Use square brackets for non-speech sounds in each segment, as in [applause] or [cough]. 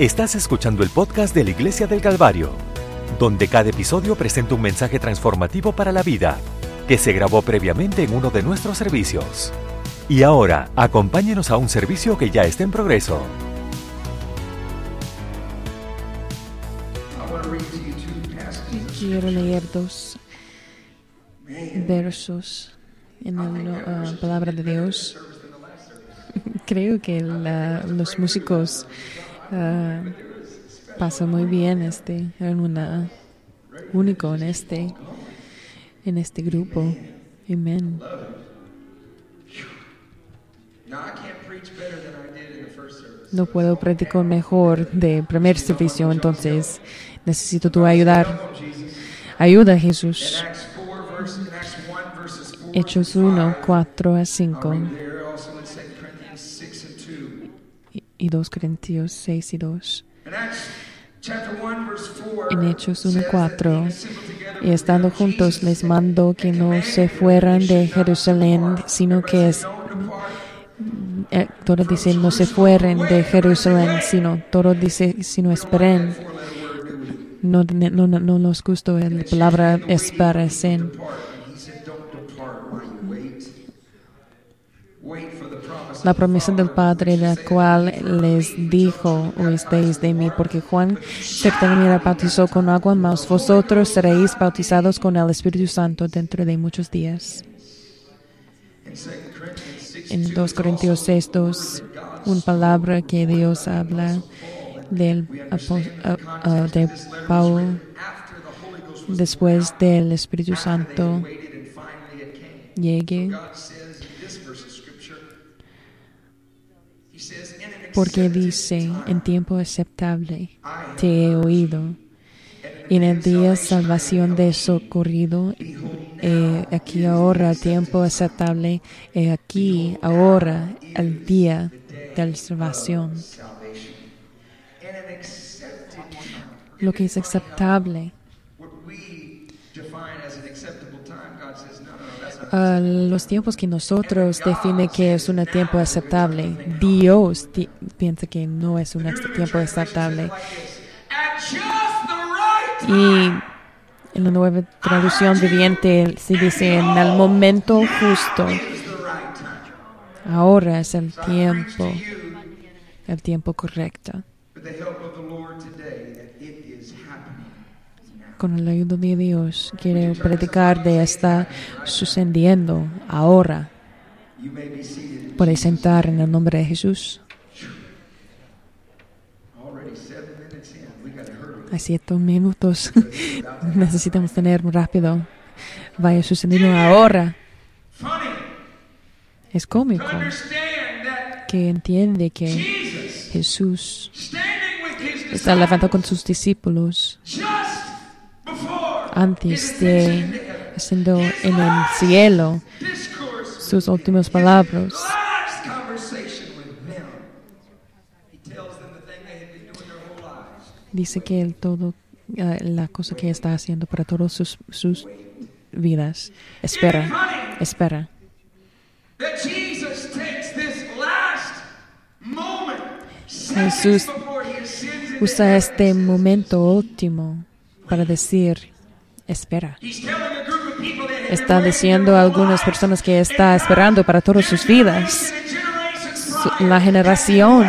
Estás escuchando el podcast de la Iglesia del Calvario, donde cada episodio presenta un mensaje transformativo para la vida, que se grabó previamente en uno de nuestros servicios. Y ahora, acompáñenos a un servicio que ya está en progreso. Quiero leer dos versos en la uh, palabra de Dios. [laughs] Creo que la, los músicos uh, pasan muy bien este, en una único en este, en este grupo. Amén. No puedo predicar mejor de primer servicio, entonces necesito tu ayudar. Ayuda, Jesús. Hechos 1, 4 a 5. Y 2 Corintios 6 y 2. En Hechos 1, 4. Y estando juntos les mando que no se fueran de Jerusalén, sino que es eh, todo dice no se fueren de Jerusalén, sino todo dice sino esperen. No, no, no nos gustó la palabra esperen. La promesa del Padre, la cual les dijo, oísteis de mí, porque Juan ciertamente bautizó con agua, mas vosotros seréis bautizados con el Espíritu Santo dentro de muchos días. En 2 Corintios 6, 2, una palabra que Dios habla del, de Pablo después del Espíritu Santo llegue. Porque dice, en tiempo aceptable te he oído, y en el día de salvación de socorrido, aquí ahora, tiempo aceptable, aquí ahora, el día de la salvación. Lo que es aceptable. Uh, los tiempos que nosotros define que es un tiempo aceptable, Dios piensa que no es un tiempo aceptable. Y en la nueva traducción viviente se dice en el momento justo. Ahora es el tiempo, el tiempo correcto. Con la ayuda de Dios, quiero predicar de esta sucediendo ahora. Puedes sentar en el nombre de Jesús. A siete minutos [laughs] necesitamos tener rápido. Vaya sucediendo ahora. Es cómico que entiende que Jesús está levantado con sus discípulos antes de haciendo en el cielo sus últimas palabras. Dice que el todo, la cosa que está haciendo para todas sus, sus vidas. Espera, espera. Jesús usa este momento último para decir, espera. Está diciendo a algunas personas que está esperando para todas sus vidas. La generación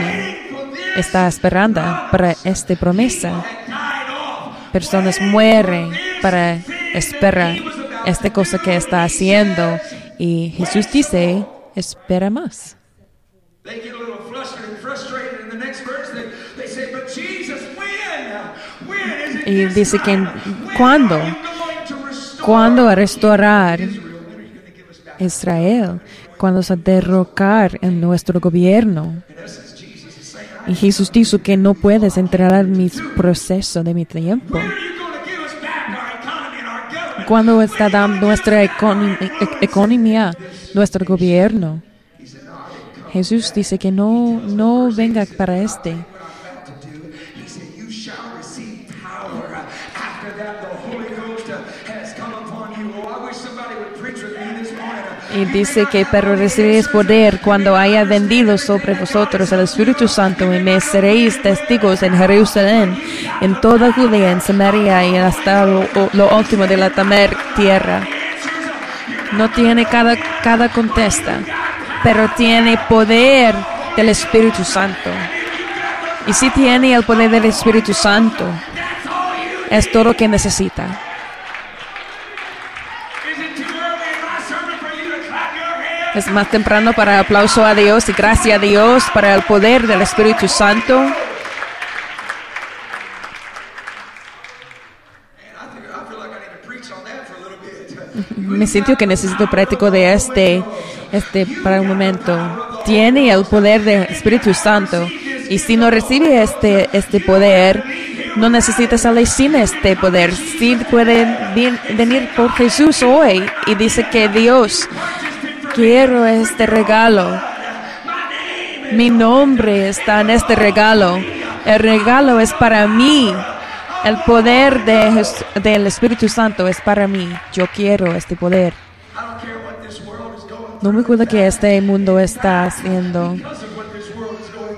está esperando para esta promesa. Personas mueren para esperar esta cosa que está haciendo. Y Jesús dice, espera más. Y dice que cuando, cuando a restaurar Israel, cuando a derrocar en nuestro gobierno. Y Jesús dijo que no puedes entrar en mi proceso de mi tiempo. Cuando está dando nuestra economía, nuestro gobierno. Jesús dice que no, no venga para este. Y dice que, pero recibiréis poder cuando haya vendido sobre vosotros el Espíritu Santo y me seréis testigos en Jerusalén, en toda Judea, en Samaria y hasta lo, lo último de la tamer tierra. No tiene cada, cada contesta, pero tiene poder del Espíritu Santo. Y si tiene el poder del Espíritu Santo, es todo lo que necesita. Es más temprano para aplauso a Dios y gracias a Dios para el poder del Espíritu Santo. [laughs] Me siento que necesito práctico de este, este para un momento. Tiene el poder del Espíritu Santo y si no recibe este, este poder, no necesita salir sin este poder. Sí puede venir por Jesús hoy y dice que Dios quiero este regalo. Mi nombre está en este regalo. El regalo es para mí. El poder de, del Espíritu Santo es para mí. Yo quiero este poder. No me acuerdo que este mundo está haciendo.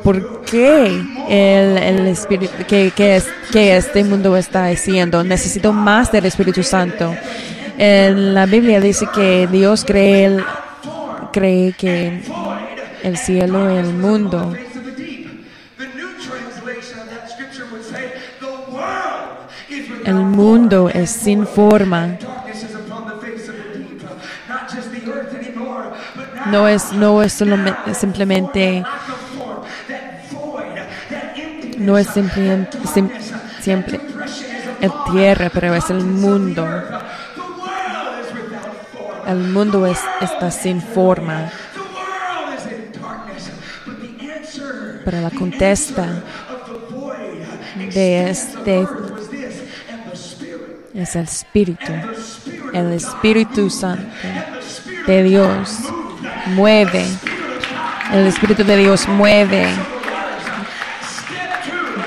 ¿Por qué el, el Espíritu, que, que, que este mundo está haciendo? Necesito más del Espíritu Santo. En la Biblia dice que Dios cree el, cree que el cielo y el mundo el mundo es sin forma. No es no es simplemente no es simplemente siempre el tierra pero es el mundo el mundo es, está sin forma. Pero la contesta de este es el Espíritu. El Espíritu Santo de Dios mueve. El Espíritu de Dios mueve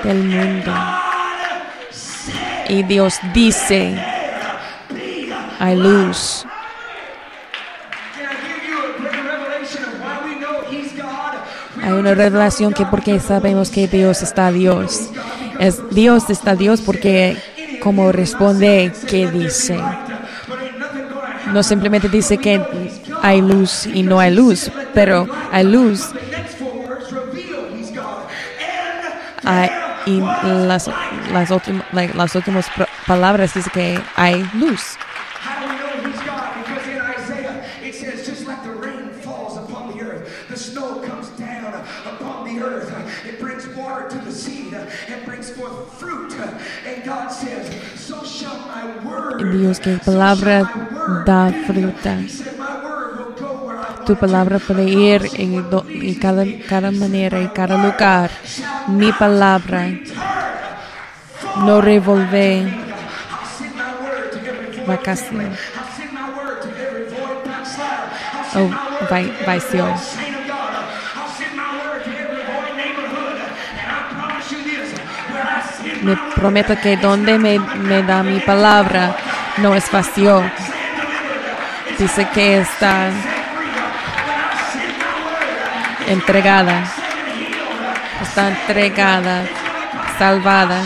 del mundo. Y Dios dice, hay luz. Hay una revelación que porque sabemos que Dios está Dios. Es Dios está Dios porque como responde que dice. No simplemente dice que hay luz y no hay luz, pero hay luz. Y las, las, las últimas palabras dice que hay luz. Dios, que palabra da fruta. Tu palabra puede ir en, cada, cada manera cada lugar. Mi palabra no revolve vacación o oh, vacío. Me prometo que donde me, me da mi palabra, no es vacío. Dice que está entregada. Está entregada, salvada.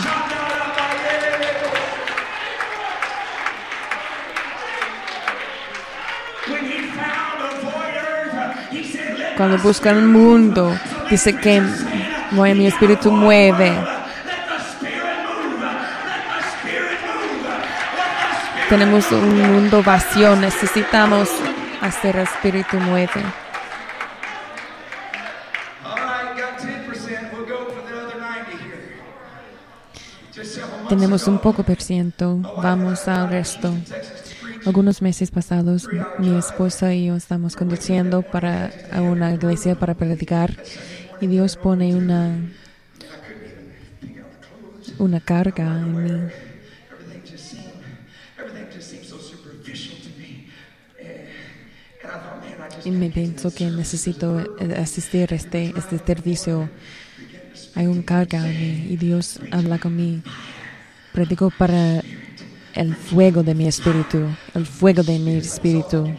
Cuando busca el mundo, dice que mi espíritu mueve tenemos un mundo vacío, necesitamos hacer espíritu mueve. Tenemos un poco por ciento, vamos al resto. Algunos meses pasados, mi esposa y yo estamos conduciendo para a una iglesia para predicar y Dios pone una una carga en mí y me pienso que necesito eh, asistir a este, este servicio. Hay un carga en mí y Dios habla conmigo. Predico para el fuego de mi espíritu, el fuego de mi espíritu.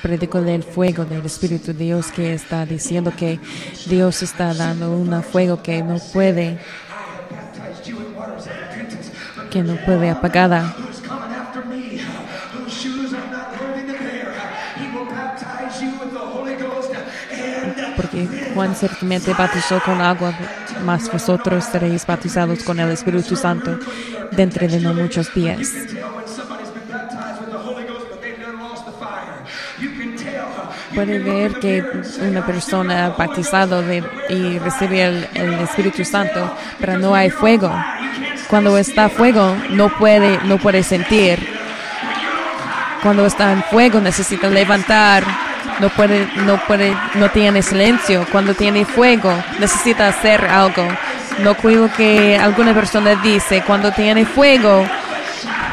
Predico del fuego del Espíritu Dios que está diciendo que Dios está dando un fuego que no puede que no puede apagada. Porque Juan ciertamente bautizó con agua, mas vosotros seréis bautizados con el Espíritu Santo dentro de no muchos días. Puede ver que una persona ha bautizado de, y recibe el, el Espíritu Santo, pero no hay fuego. Cuando está fuego no puede no puede sentir. Cuando está en fuego necesita levantar no puede no puede no tiene silencio. Cuando tiene fuego necesita hacer algo. No creo que alguna persona dice cuando tiene fuego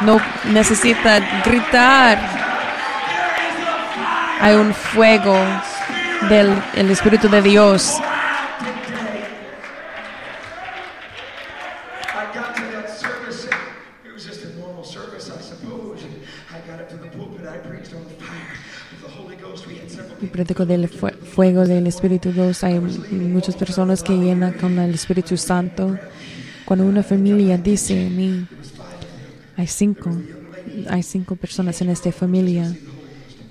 no necesita gritar. Hay un fuego del el espíritu de Dios del fuego del Espíritu Dios. Hay muchas personas que llenan con el Espíritu Santo. Cuando una familia dice mí, hay cinco, hay cinco personas en esta familia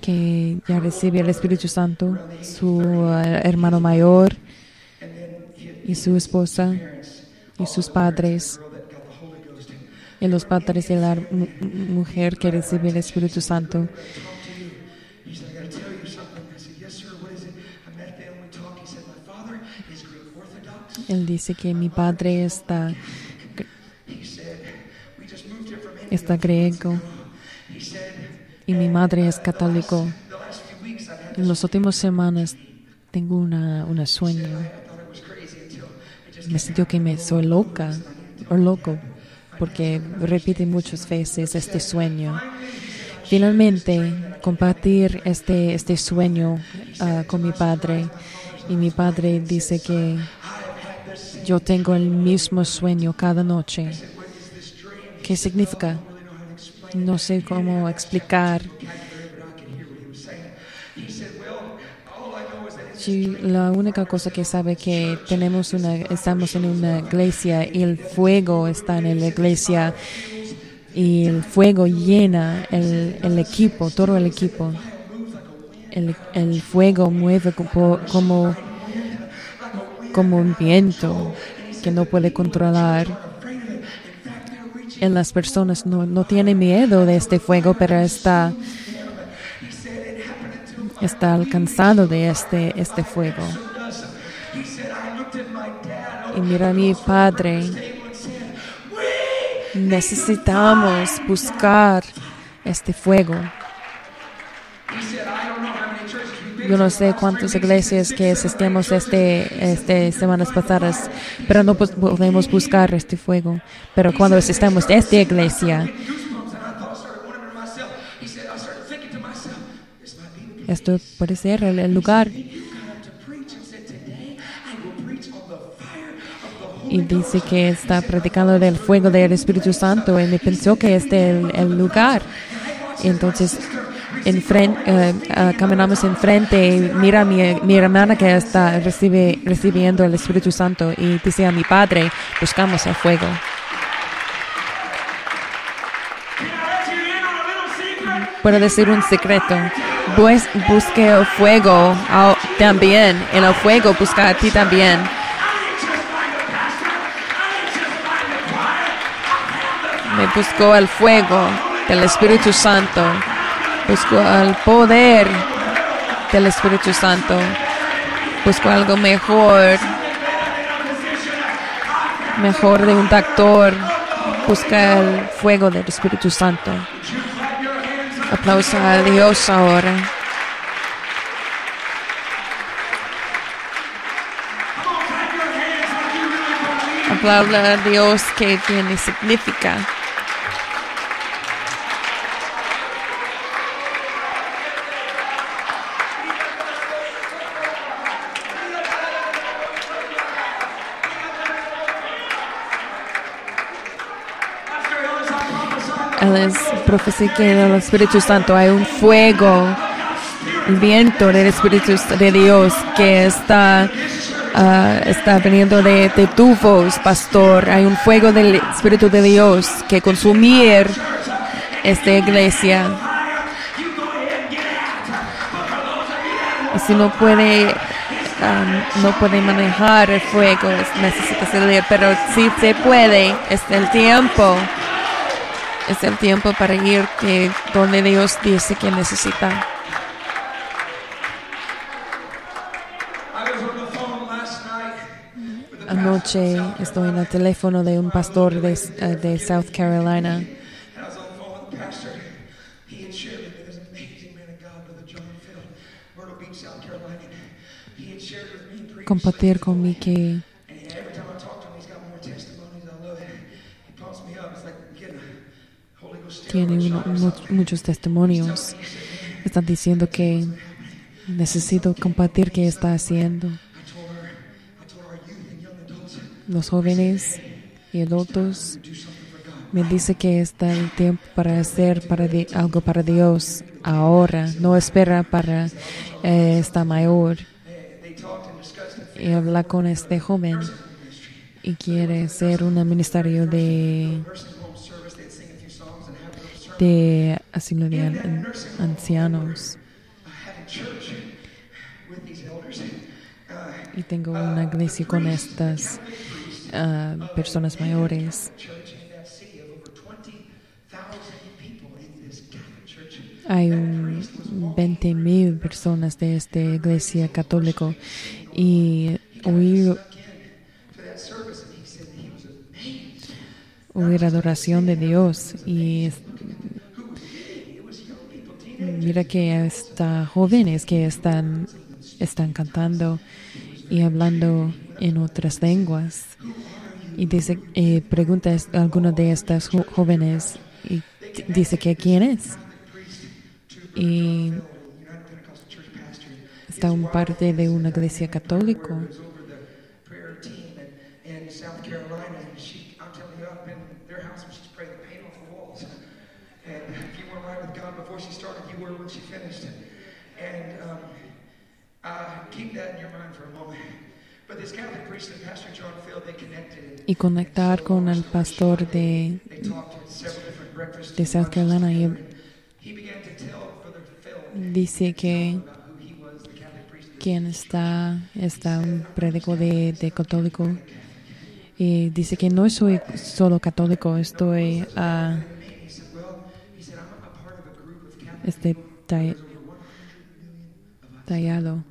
que ya recibe el Espíritu Santo, su eh, hermano mayor y su esposa y sus padres y los padres de la mujer que recibe el Espíritu Santo. Él dice que mi padre está, está griego y mi madre es católico. En las últimas semanas tengo una, una sueño. Me siento que me soy loca o loco porque repite muchas veces este sueño. Finalmente, compartir este, este sueño ah, con mi padre y mi padre dice que yo tengo el mismo sueño cada noche. ¿Qué significa? No sé cómo explicar. la única cosa que sabe que tenemos una, estamos en una iglesia y el fuego está en la iglesia y el fuego llena el, el equipo, todo el equipo. El, el fuego mueve como, como como un viento que no puede controlar. En las personas no, no tiene miedo de este fuego, pero está, está alcanzado de este, este fuego. Y mira a mi padre, necesitamos buscar este fuego. Yo no sé cuántas iglesias que asistimos este, este semanas pasadas, pero no podemos buscar este fuego. Pero cuando asistimos a esta iglesia, esto puede ser el, lugar. Y dice que está predicando del fuego del Espíritu Santo y me pensó que este es el, el lugar. Entonces eh, uh, caminamos enfrente y mira a mi, mi, hermana que está recibe, recibiendo el Espíritu Santo y dice a mi padre, buscamos el fuego. Puedo decir un secreto. Pues busque el fuego también. En el fuego busca a ti también. Me buscó el fuego del Espíritu Santo busco el poder del Espíritu Santo, busco algo mejor, mejor de un doctor, busca el fuego del Espíritu Santo. Aplauso a Dios ahora. Aplauda a Dios que tiene significa. Él es profecía que en el Espíritu Santo hay un fuego, el viento del Espíritu de Dios que está, ah, está viniendo de, de tu voz, pastor. Hay un fuego del Espíritu de Dios que consumir esta iglesia. Y si no puede, um, no puede manejar el fuego, es- necesita salir, pero si se puede, es el tiempo. Es el tiempo para ir que donde Dios dice que necesita. Anoche estoy en el teléfono de un pastor de, de South Carolina and I was tiene uno- muchos testimonios. Están diciendo que necesito compartir qué está haciendo los jóvenes y adultos. Me dice que está el tiempo para hacer para di- algo para Dios ahora, no espera para eh, estar mayor. Y habla con este joven y quiere ser un ministerio de, de asilo de an- ancianos. Uh, Y tengo una iglesia con estas ah, personas mayores. 20,000. Hay un 20 mil personas de esta iglesia católica y oír, oír adoración de Dios y mira que está jóvenes que están están cantando y hablando en otras lenguas. Y dice eh, pregunta a alguno de estas jo- jóvenes y dice que quién es. Y está un parte de una iglesia católica and you, weren't right with God before she started, you were when she finished. And um, uh, keep that in your mind for a moment. But this Catholic priest and Pastor John Phil, they connected. y conectar con el pastor de, de South Carolina y dice que about who he was, the Catholic priest. quien está está un prédico de, de católico y dice que no soy solo católico estoy ah, este ta- tallado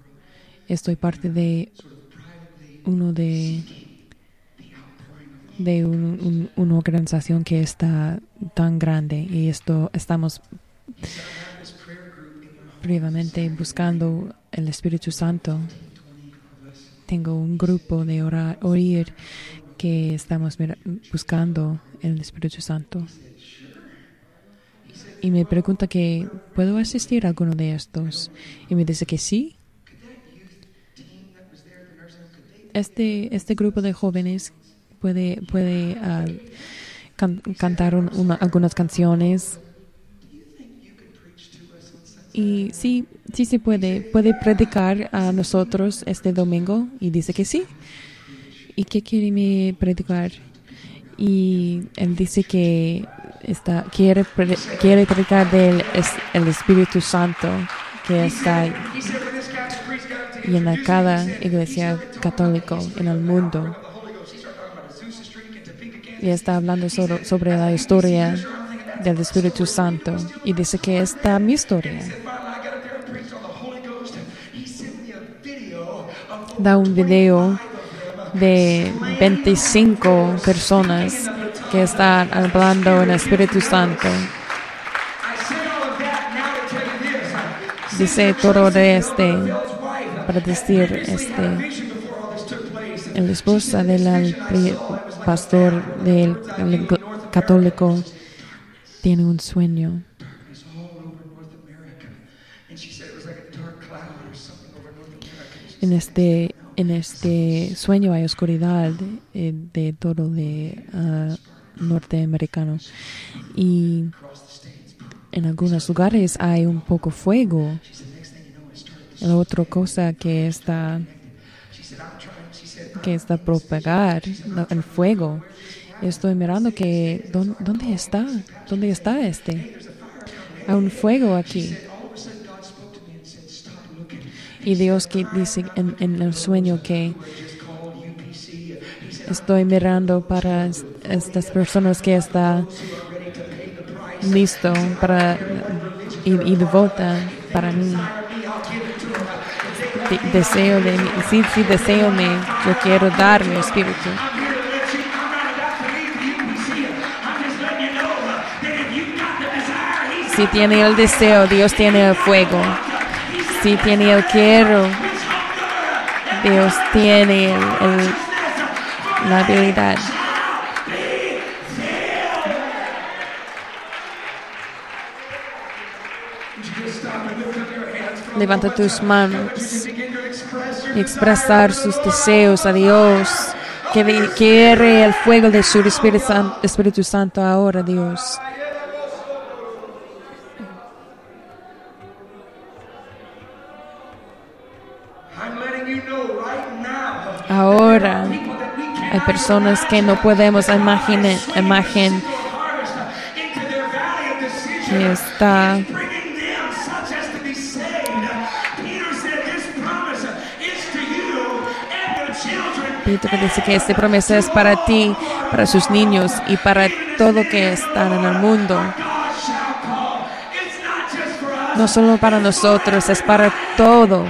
estoy parte de uno de de un- un- una organización que está tan grande y esto estamos previamente buscando el Espíritu Santo. Tengo un grupo de orar, oír que estamos buscando el Espíritu Santo. Y me pregunta que, ¿puedo asistir a alguno de estos? Y me dice que sí. Este, este grupo de jóvenes puede, puede ah, can- cantar un- una- algunas canciones y sí, sí se puede. Puede predicar a nosotros este domingo. Y dice que sí. ¿Y qué quiere me predicar? Y él dice que está, quiere, quiere predicar del es- el Espíritu Santo que está en cada iglesia católica en el mundo. Y está hablando sobre, sobre la historia del Espíritu Santo. Y dice que esta mi historia. Da un video de 25 personas que están hablando en el Espíritu Santo. Dice todo de este para decir este el esposa del pastor del católico tiene un sueño en este en este sueño hay oscuridad eh, de todo de ah, norteamericano y en algunos lugares hay un poco fuego. La otra cosa que está que está propagar el fuego. Estoy mirando que ¿dó- dónde está, dónde está este. Hay un fuego aquí. Y Dios que dice en, en el sueño que estoy mirando para es- estas personas que está ready to pay the price. listo para y, y devota para mí. De- deseo de sí, sí, deseo me, yo quiero dar mi espíritu. Si tiene el deseo, Dios tiene el fuego. Si tiene el quiero, Dios tiene el- el- la habilidad. Levanta tus manos y expresar sus deseos a Dios. Que quiere el fuego de su Espíritu Santo ahora, Dios. Personas que no podemos imaginar, imagen que está. Pedro dice que esta promesa es para ti, para sus niños y para todo que están en el mundo. No solo para nosotros, es para todo.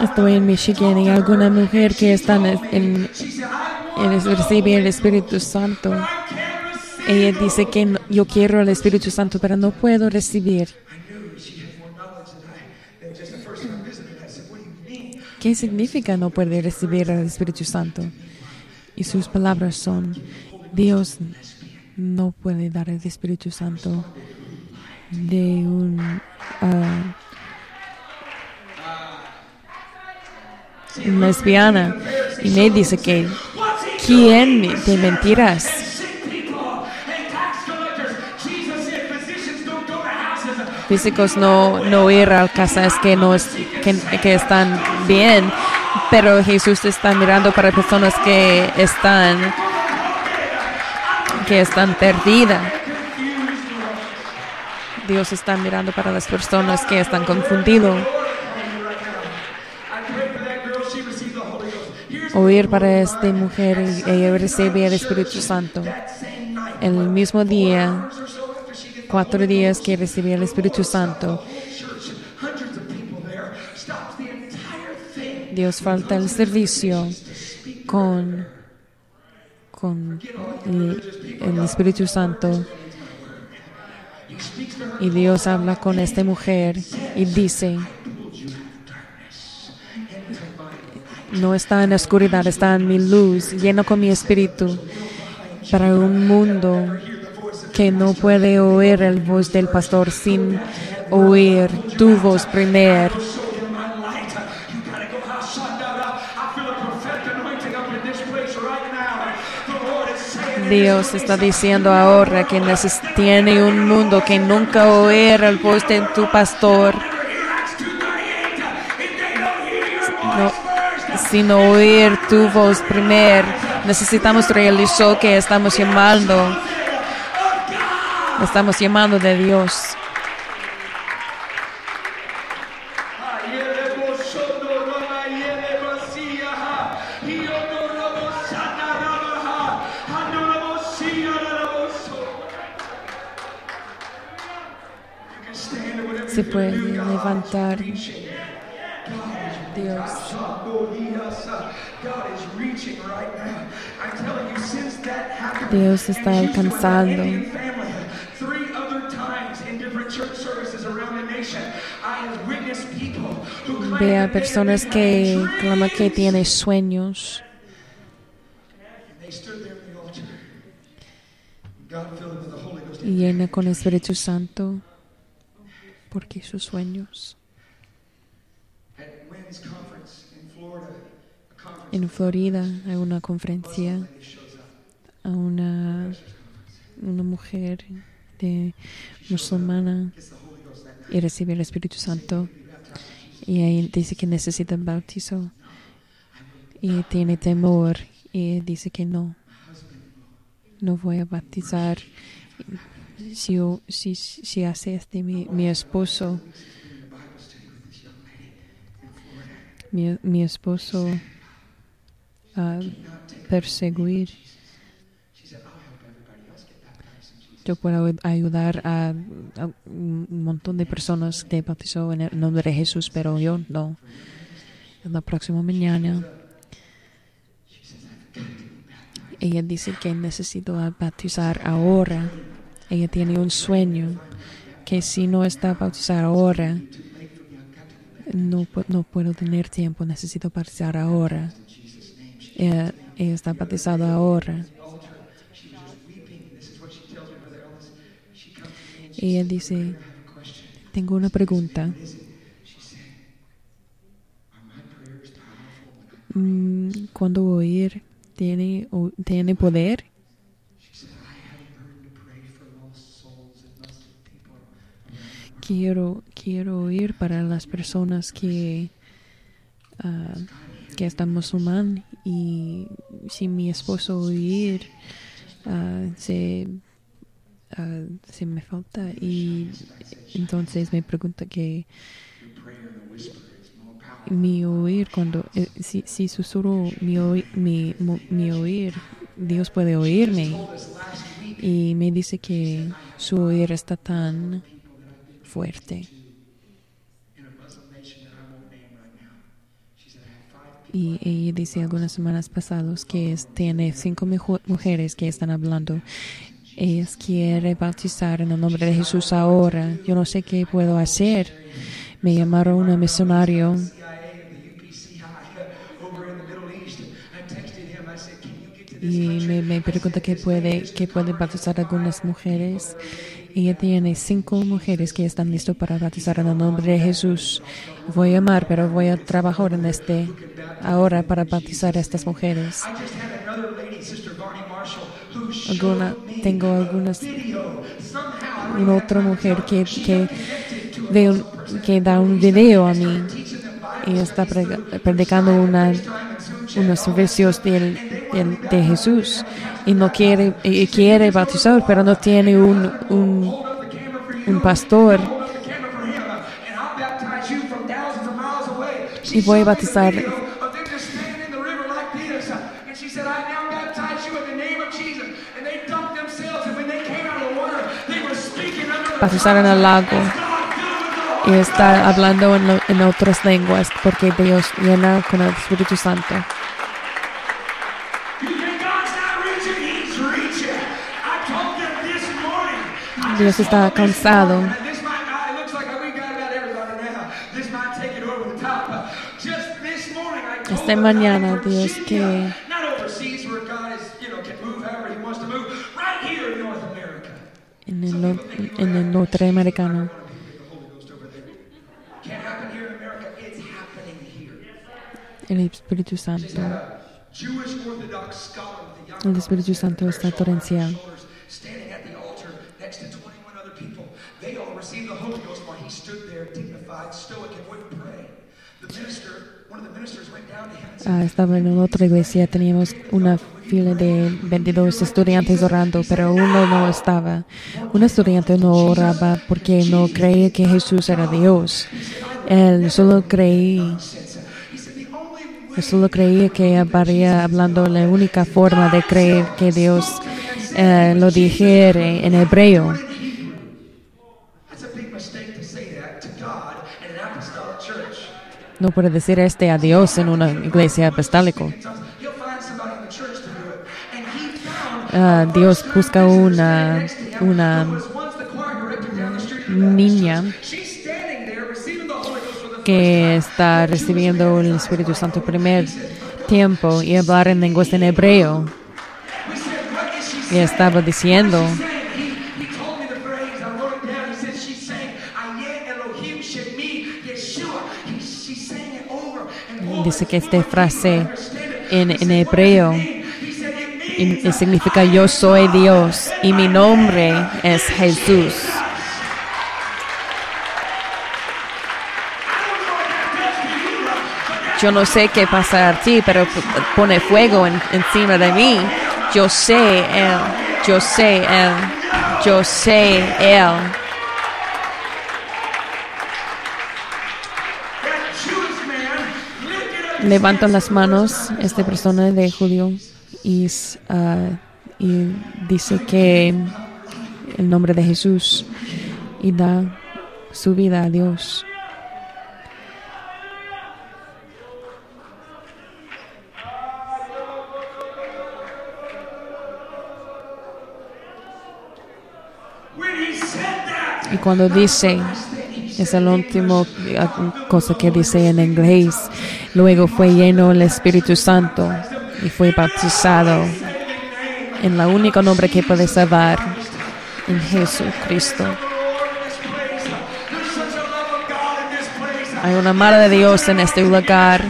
Estoy en Michigan y alguna mujer que está en, en- recibe el Espíritu Santo. Ella dice que yo quiero el Espíritu Santo, pero no puedo recibir. ¿Qué significa no poder recibir el Espíritu Santo? Y sus palabras son, Dios no puede dar el Espíritu Santo de un ah, lesbiana. Y me dice que, ¿quién to houses. Físicos no, no ir a casas que, no es, que, que están bien, pero Jesús está mirando para personas que están que están perdidas. Dios está mirando para las personas que están confundidos. Oír para esta mujer y recibe el Espíritu Santo. El mismo día, cuatro días que recibió el Espíritu Santo. Dios falta el servicio con, con el Espíritu Santo. Y Dios habla con esta mujer y dice, no está en la oscuridad, está en mi luz, lleno con mi espíritu, para un mundo que no puede oír el voz del pastor sin oír tu voz primero. Dios está diciendo ahora que tiene un mundo que nunca oír el voz de tu pastor, Acts 2:38. If they don't hear your no, sino oír tu voz primero. Necesitamos realizar que estamos llamando, estamos llamando de Dios. Se puede levantar happened, Dios está alcanzando. Ve a personas que claman que tienen sueños. Y llena con el Espíritu Santo, porque sus sueños. Florida, a En Florida hay una conferencia a una, una mujer de musulmana y recibe el Espíritu Santo y ahí dice que necesita bautizo y tiene temor y dice que no, no voy a bautizar. Si, si, si hace este mi, mi esposo, mi, mi esposo a perseguir, yo puedo ayudar a, a un montón de personas que bautizó en el nombre de Jesús, pero yo no. En la próxima mañana, ella dice que necesito bautizar ahora. Ella tiene un sueño que si no está bautizar ahora, no, no puedo tener tiempo, necesito bautizar ahora. Ella, ella está bautizada ahora. She Ella dice, tengo una pregunta. Mm, cuando oír tiene, tiene poder, quiero, quiero oír para las personas que, ah, que están musulmán y si mi esposo oír ah, se, ah, se me falta. Y entonces me pregunta que mi oír cuando eh, si, si susurro mi, oí- mi, mi oír Dios puede oírme. Y me dice que su oír está tan fuerte y ella dice algunas semanas pasadas que tiene cinco mujeres que están hablando. Ellas quieren bautizar en el nombre de Jesús ahora. Yo no sé qué puedo hacer. Me llamaron un misionario. Y me, me pregunta que puede que puede bautizar algunas mujeres ella tiene cinco mujeres que están listas para bautizar en el nombre de Jesús. Voy a llamar pero voy a trabajar en este ahora para bautizar a estas mujeres. Alguna tengo algunas una otra mujer que, que, da un video a mí. Y está predicando una, unos servicios de Jesús y no quiere y quiere bautizar pero no tiene un, un, pastor. Y voy a bautizar. Bautizar en el lago. Y está hablando en, en otras lenguas porque Dios llena con el Espíritu Santo to move. Right here in North America. en el, en el norteamericano The Holy Ghost over there. Can't happen here in America. It's happening here. el Espíritu Santo el Espíritu Santo está torrencial Ah, estaba en otra iglesia, teníamos una fila de 22 estudiantes orando, pero uno no estaba. Un estudiante no oraba porque no creía que Jesús era Dios. Él solo creía, solo creía que habría hablando la única forma de creer que Dios eh, lo dijere en hebreo. No puede decir este a Dios en una iglesia apostólica. Ah, Dios busca una, una niña que está recibiendo el Espíritu Santo primer tiempo y hablar en lenguas en hebreo. Y estaba diciendo, Dice que esta frase en, hebreo significa yo soy Dios y mi nombre es Jesús. Yo no sé qué pasa a ti, pero pone fuego en- encima de mí. Yo sé Él, yo sé Él, yo sé Él. Levantan las manos esta persona de judío y, ah, y dice que el nombre de Jesús y da su vida a Dios. Y cuando dice, es el último ah, cosa que dice en inglés, luego fue lleno el Espíritu Santo y fue bautizado en la única nombre que puede salvar, en Jesucristo. Hay una mano de Dios en este lugar.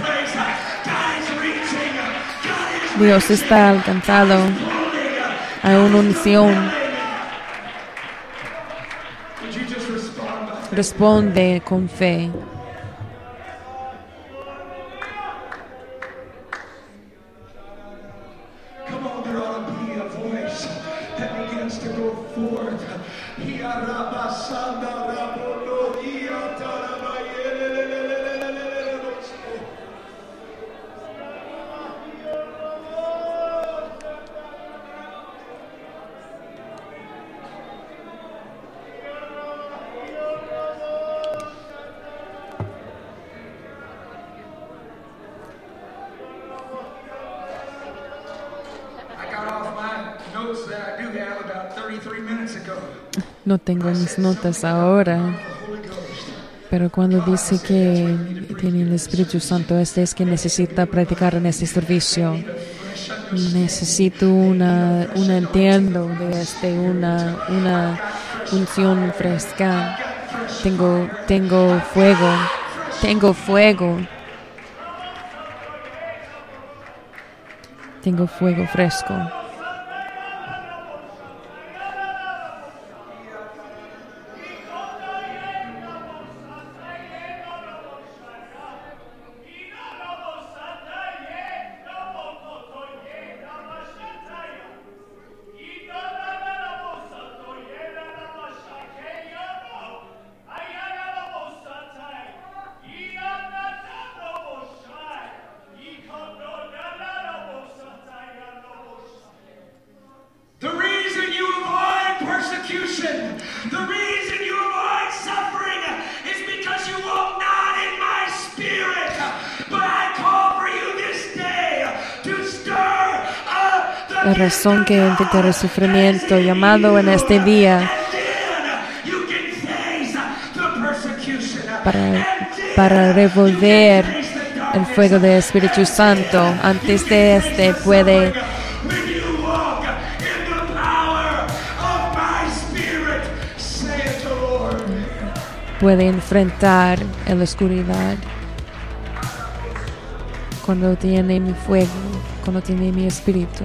Dios está alcanzado. Hay una unción. Responde con fe. Notas ahora, pero cuando dice que tiene el Espíritu Santo, este es que necesita practicar en este servicio. Necesito una, un entiendo de este, una, una unción fresca. Tengo, tengo fuego, tengo fuego. Tengo fuego fresco. Up the La razón que el sufrimiento, llamado en este día para, para revolver el fuego del Espíritu Santo. Antes de este puede puede enfrentar la oscuridad. Cuando tiene mi fuego, cuando tiene mi espíritu.